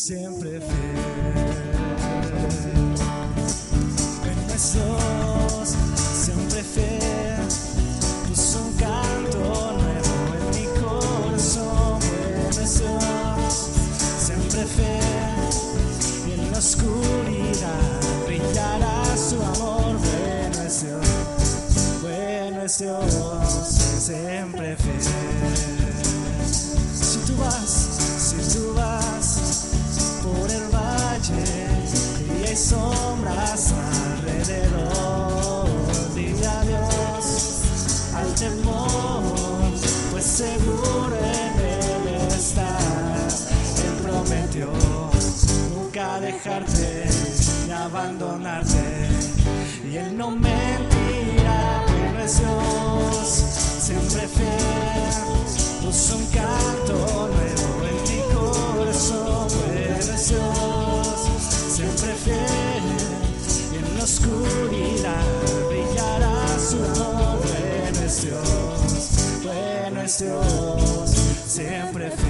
siempre fiel. Es Dios, siempre fiel, puso un canto nuevo en mi corazón. Es Dios, siempre fiel, y en la oscuridad brillará su amor. Bueno es Dios, bueno siempre fiel. Si tú vas, dejarte abandonarte, y él no mentirá, bueno es Dios, siempre fiel, puso un canto nuevo en mi corazón, bueno es Dios, siempre fiel, y en la oscuridad brillará su amor, bueno es Dios, bueno es Dios, siempre fiel.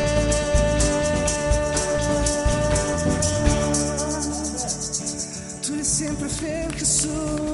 fiel,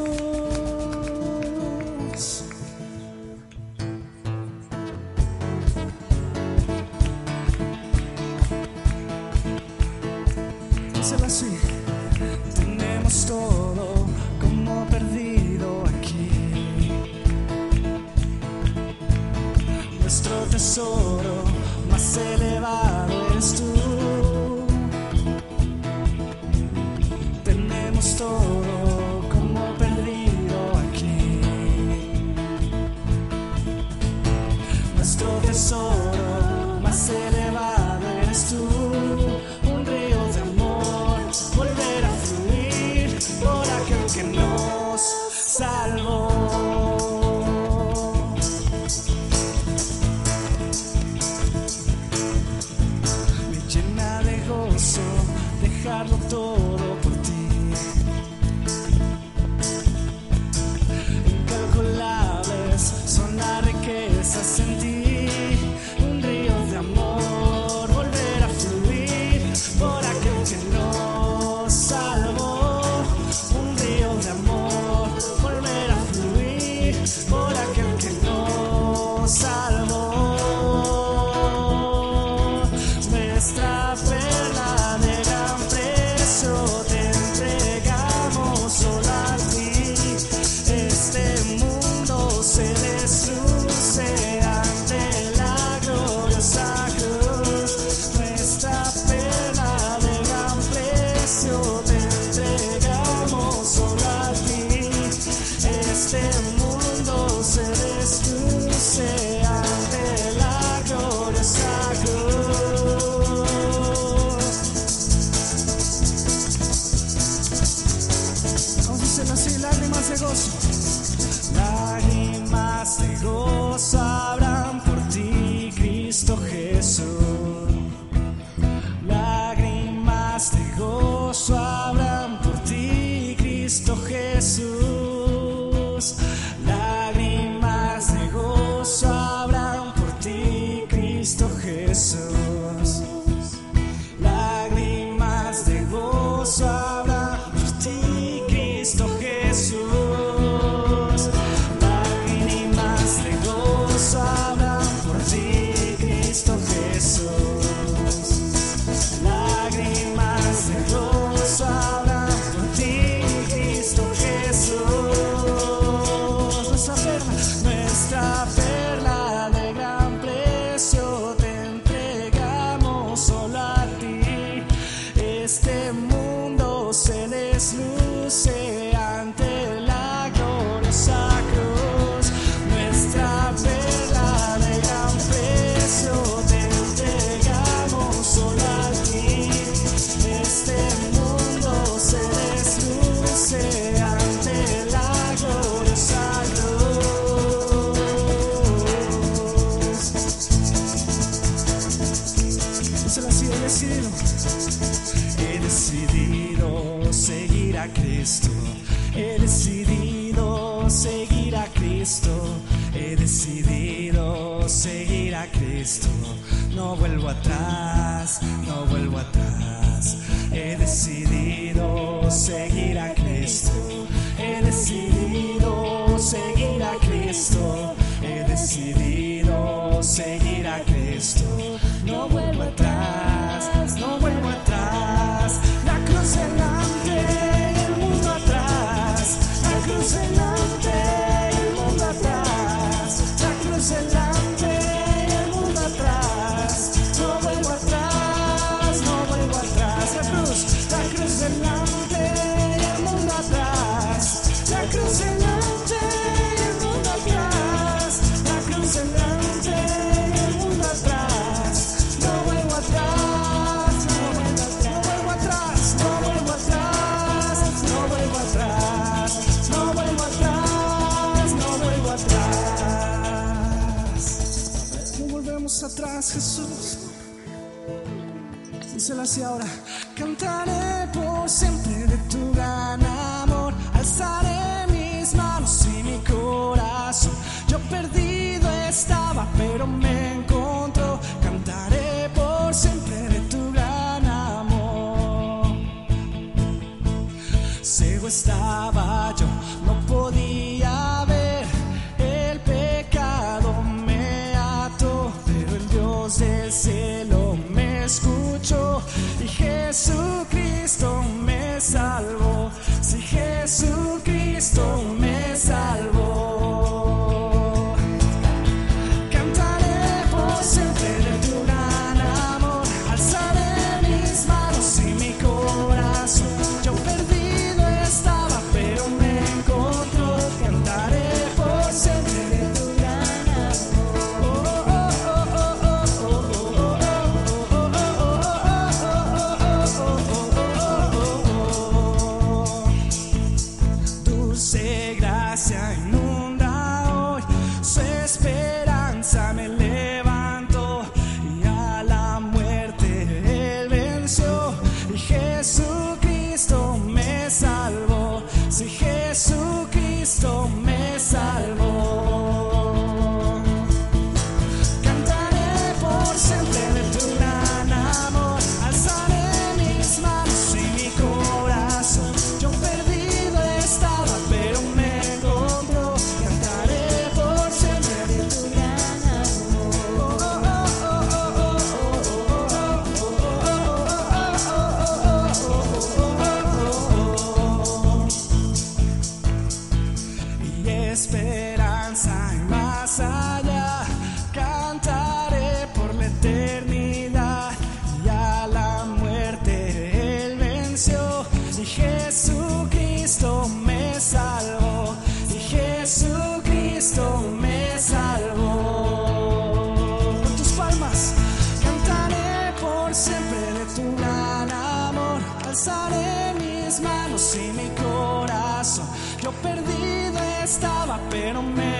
perdida estaba, pero me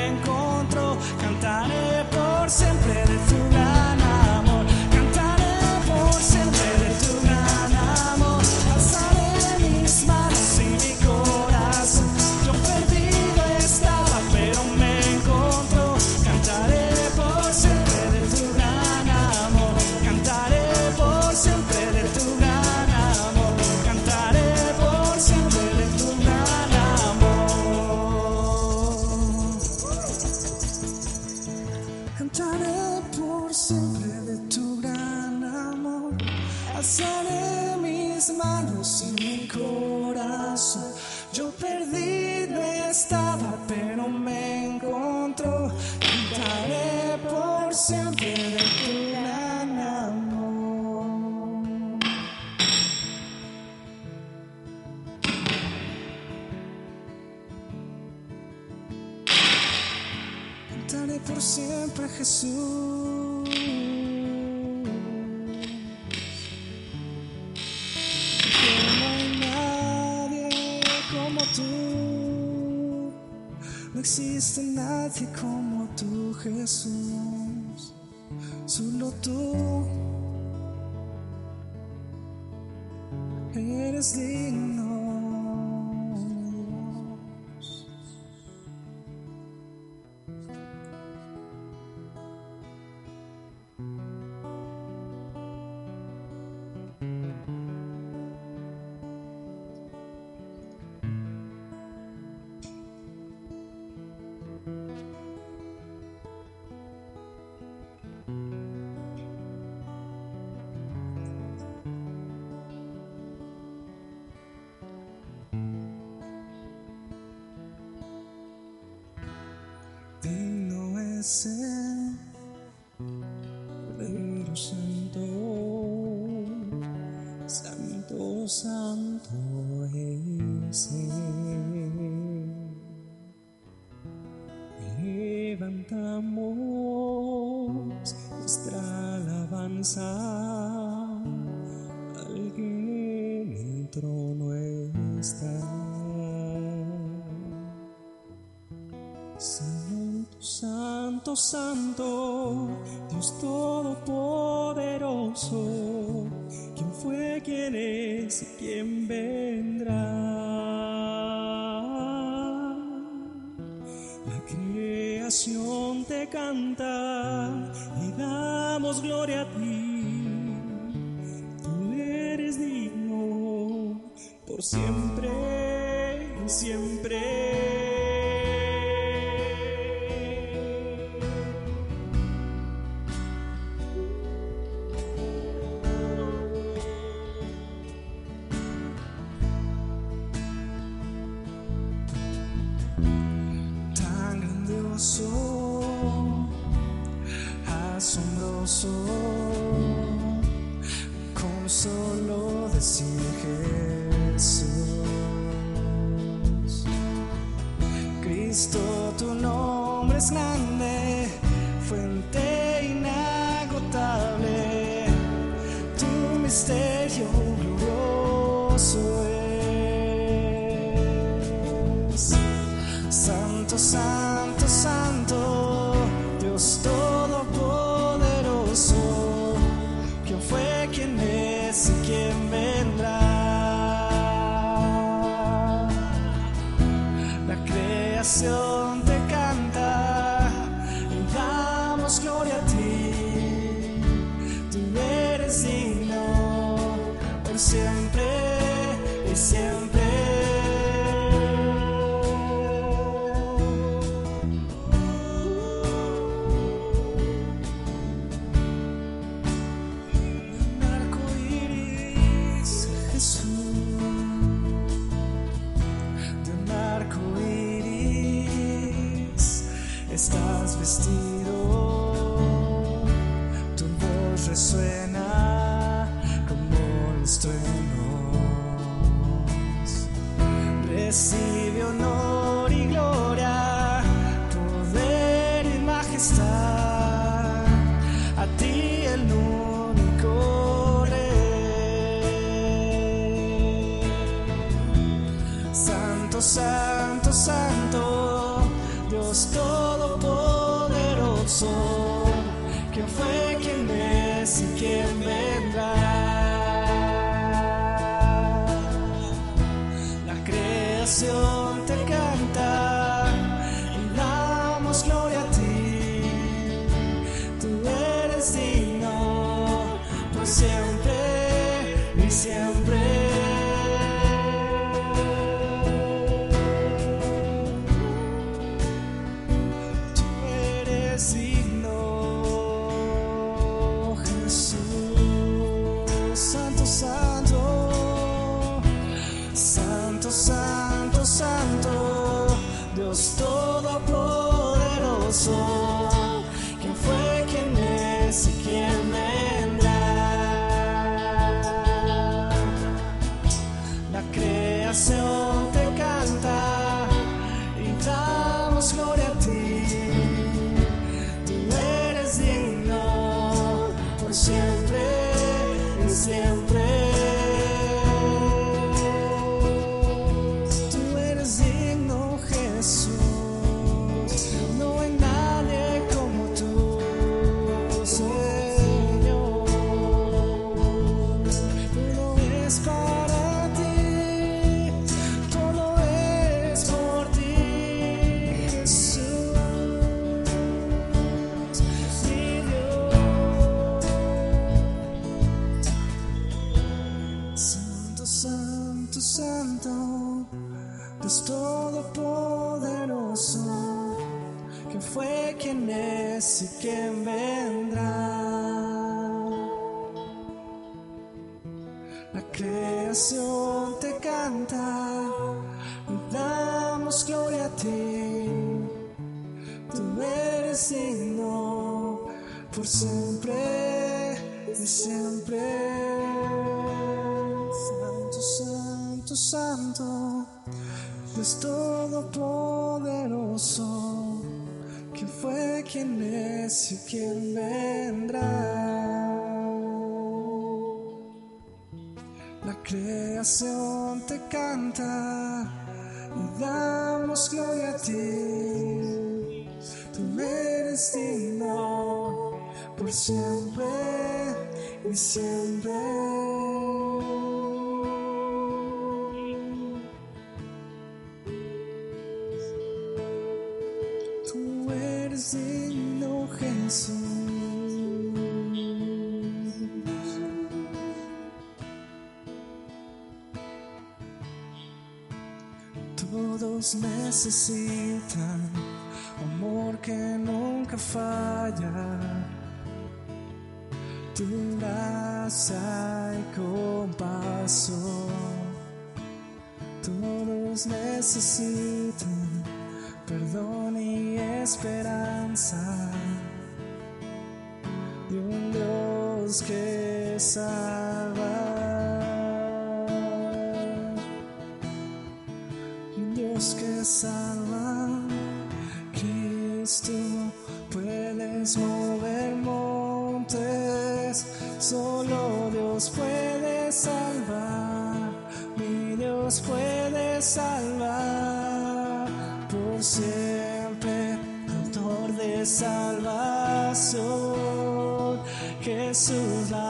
mi corazón. Yo perdí, perdido estaba, pero me encontró. Cantaré por siempre de tu gran amor. Cantaré por siempre Jesús. existe nadie como tú, Jesús, solo tú eres digno. innocent. Santo, Santo, Dios Todopoderoso, quien fue, quien es y quien ve. hermoso con solo decir Jesús. Cristo, tu nombre es la eres ¿quién fue, quién es y quién vendrá? La creación te canta damos gloria a ti. Tú eres digno por siempre y siempre. Santo, santo, santo, Dios todopoderoso. ¿Quién fue, quién es y quién vendrá? La creación te canta y damos gloria a ti. Tú eres digno por siempre y siempre. Todos necesitan amor que nunca falla. Tu gracia y compasión. Todos necesitan perdón y esperanza de un Dios que salva. Salva, Cristo, puedes mover montes, solo Dios puede salvar, mi Dios puede salvar por siempre, autor de salvación, Jesús la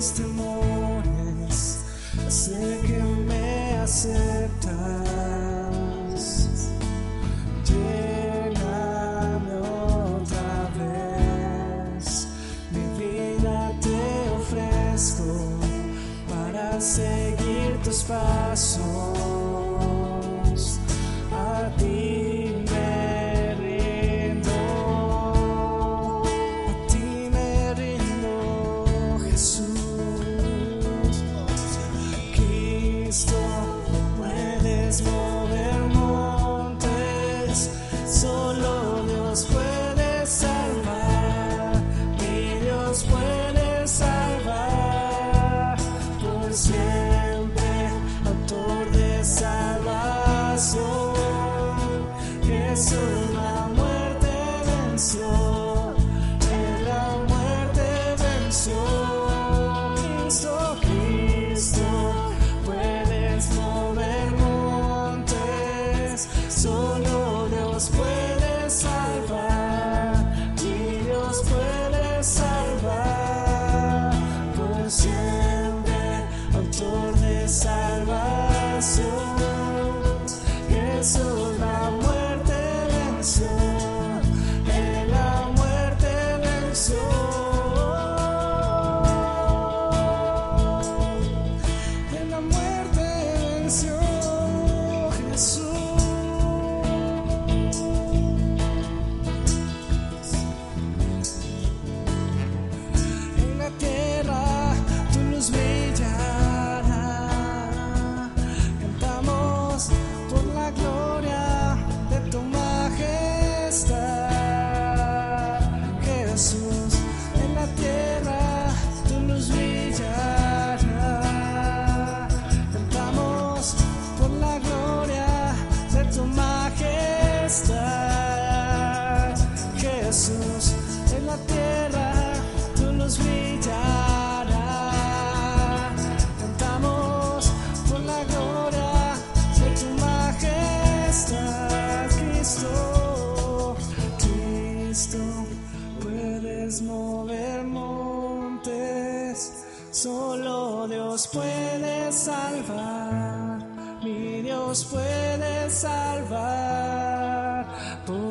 mis temores, sé que me aceptas. Lléname otra vez, mi vida te ofrezco para seguir tus pasos.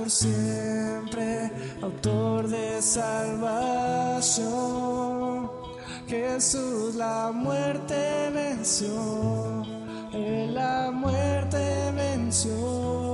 Siempre, autor de salvación. Jesús la muerte venció, la muerte venció.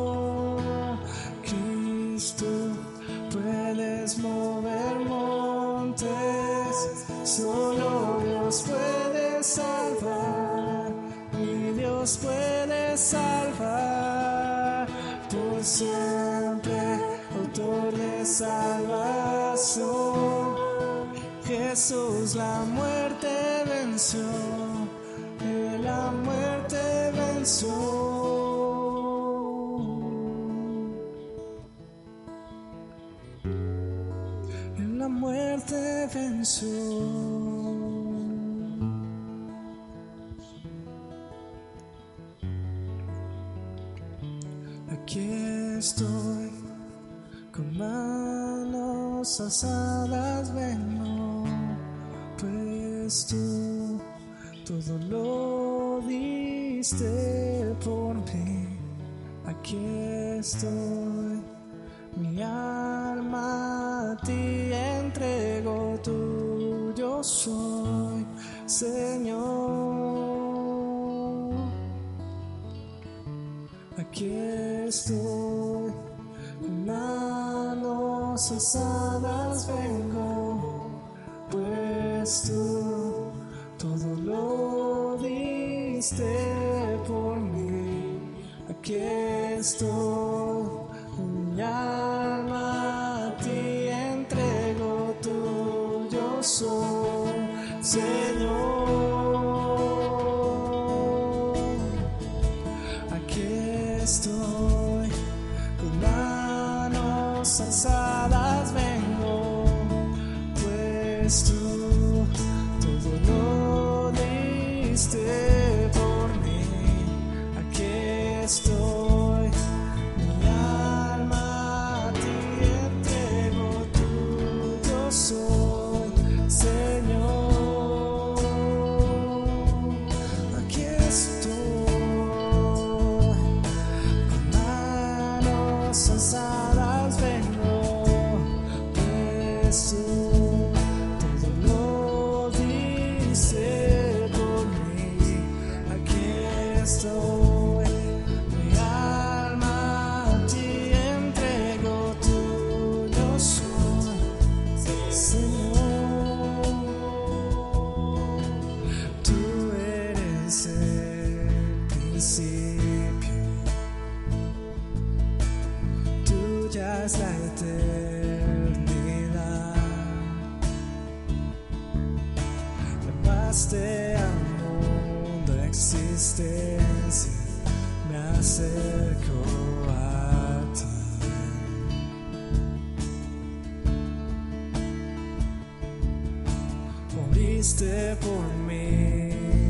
Venció. Aquí estoy con manos alzadas vengo, pues tú todo lo diste por mí. Aquí estoy, estoy, con manos alzadas vengo, pues tú todo lo diste por mí. Aquí estoy,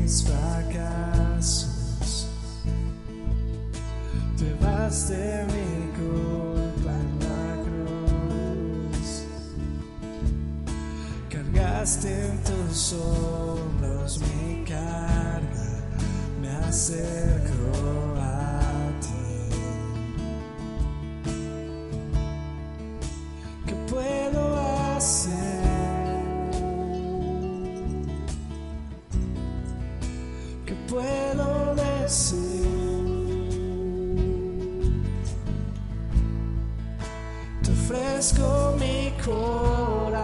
mis fracasos, llevaste mi culpa en la cruz, cargaste en tus hombros mi carga, me acerco ofrezco mi corazón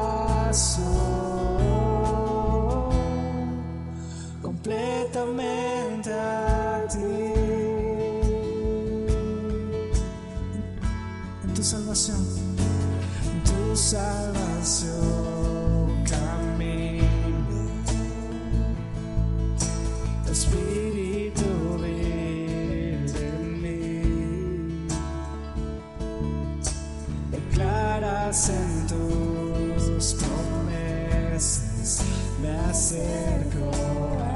completamente a ti. En tu salvación, en tu salvación Massacre.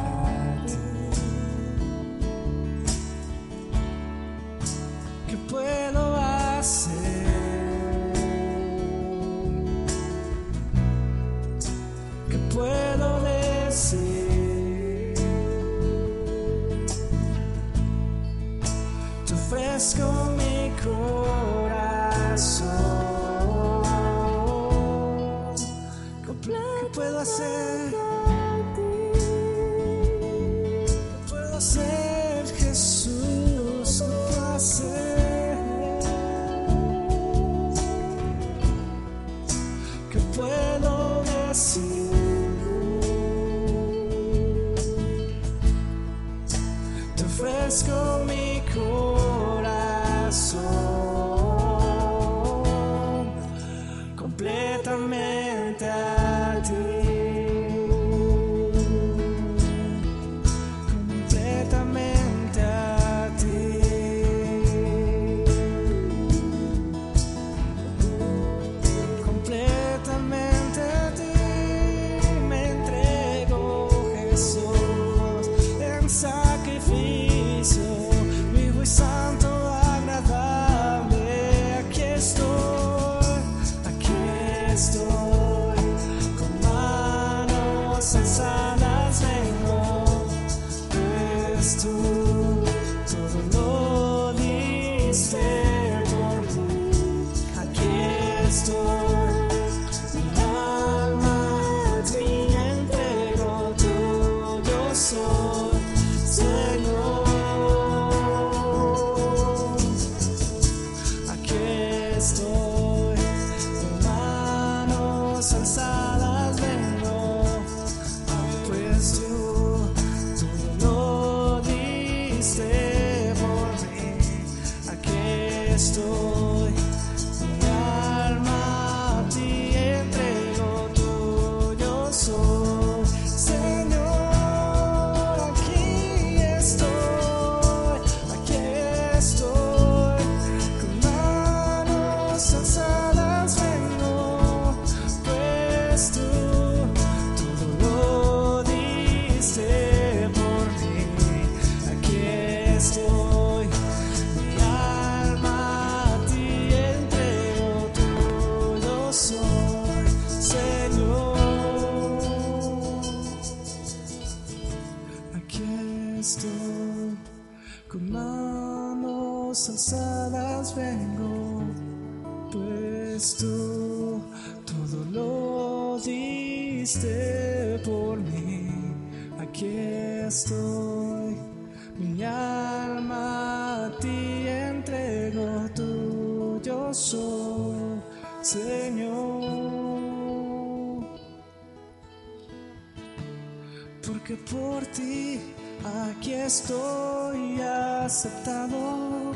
estoy aceptado,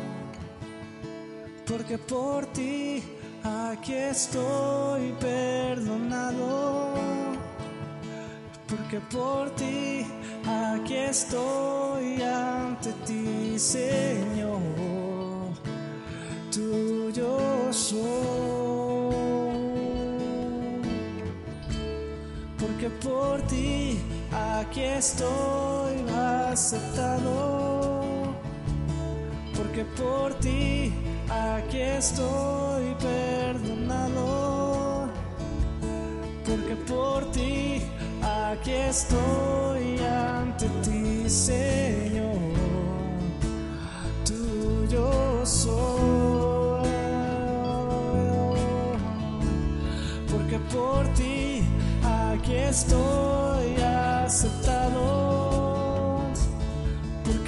porque por ti aquí estoy perdonado, porque por ti aquí estoy ante ti, Señor, tuyo soy, porque por aquí estoy aceptado, porque por ti aquí estoy perdonado, porque por ti aquí estoy ante ti, Señor, tuyo soy, porque por ti aquí estoy.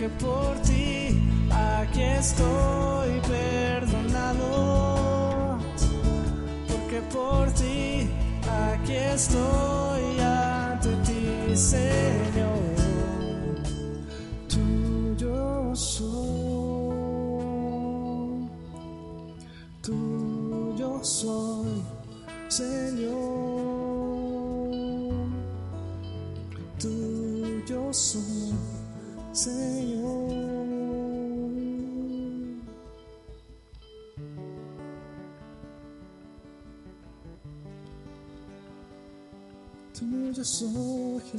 que por ti aquí estoy perdonado, porque por ti aquí estoy ante ti, Señor. onde eu sou, que.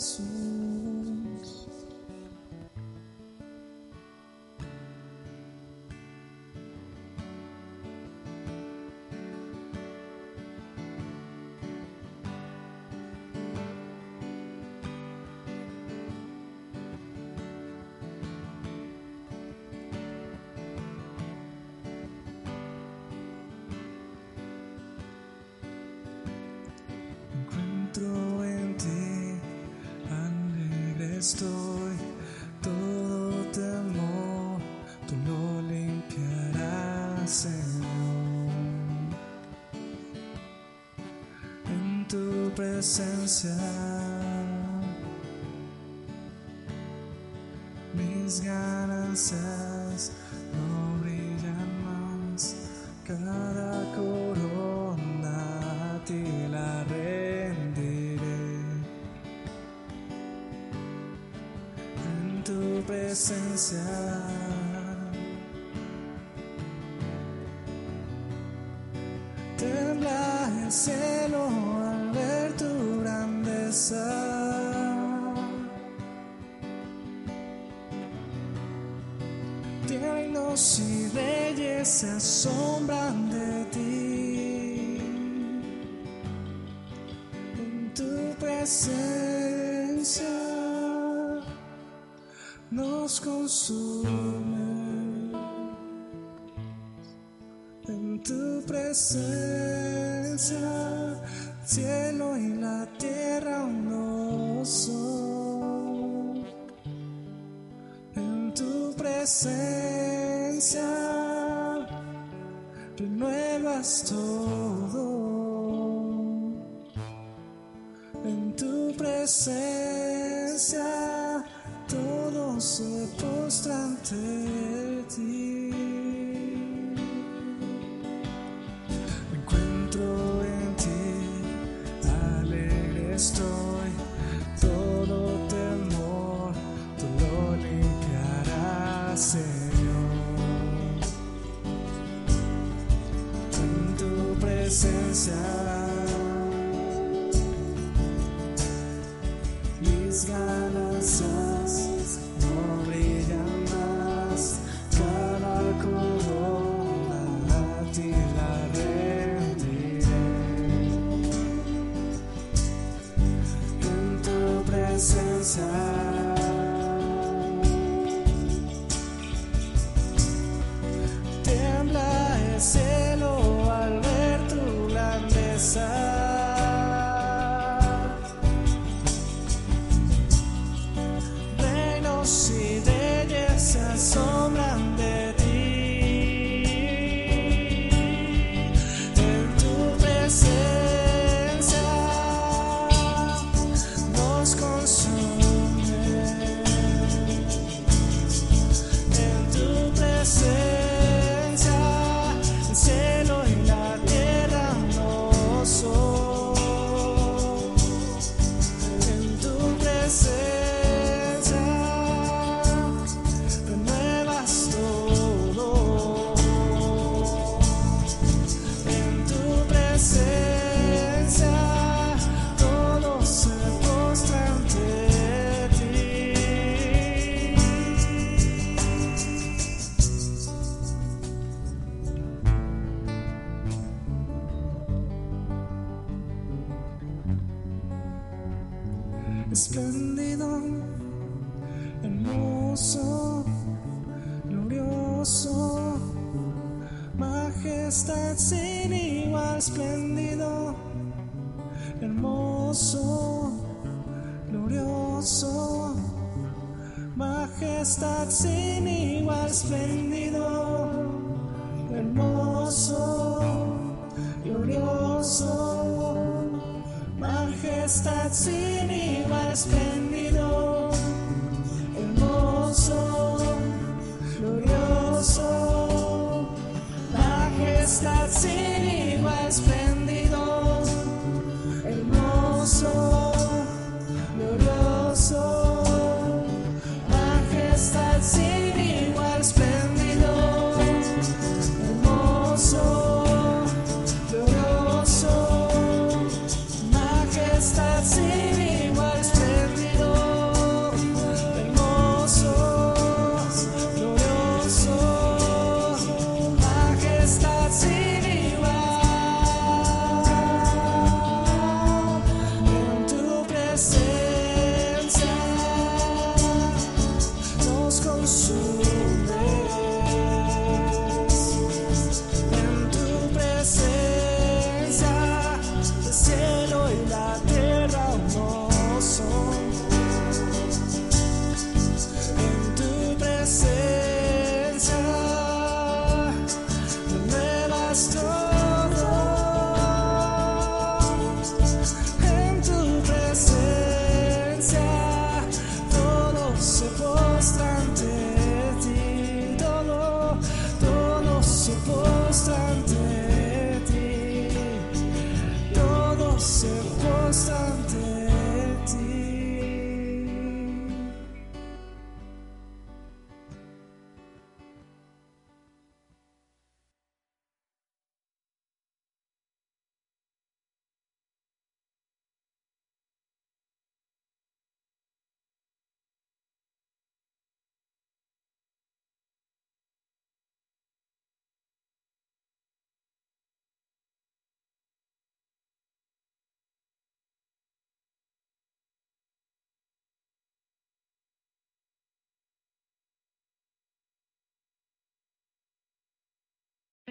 presencia. El cielo al ver tu grandeza. Tiernos y reyes se asombran de ti. En tu presencia. consume en tu presencia, cielo y la tierra uno son. En tu presencia renuevas todo. Señor. En tu presencia. soul. so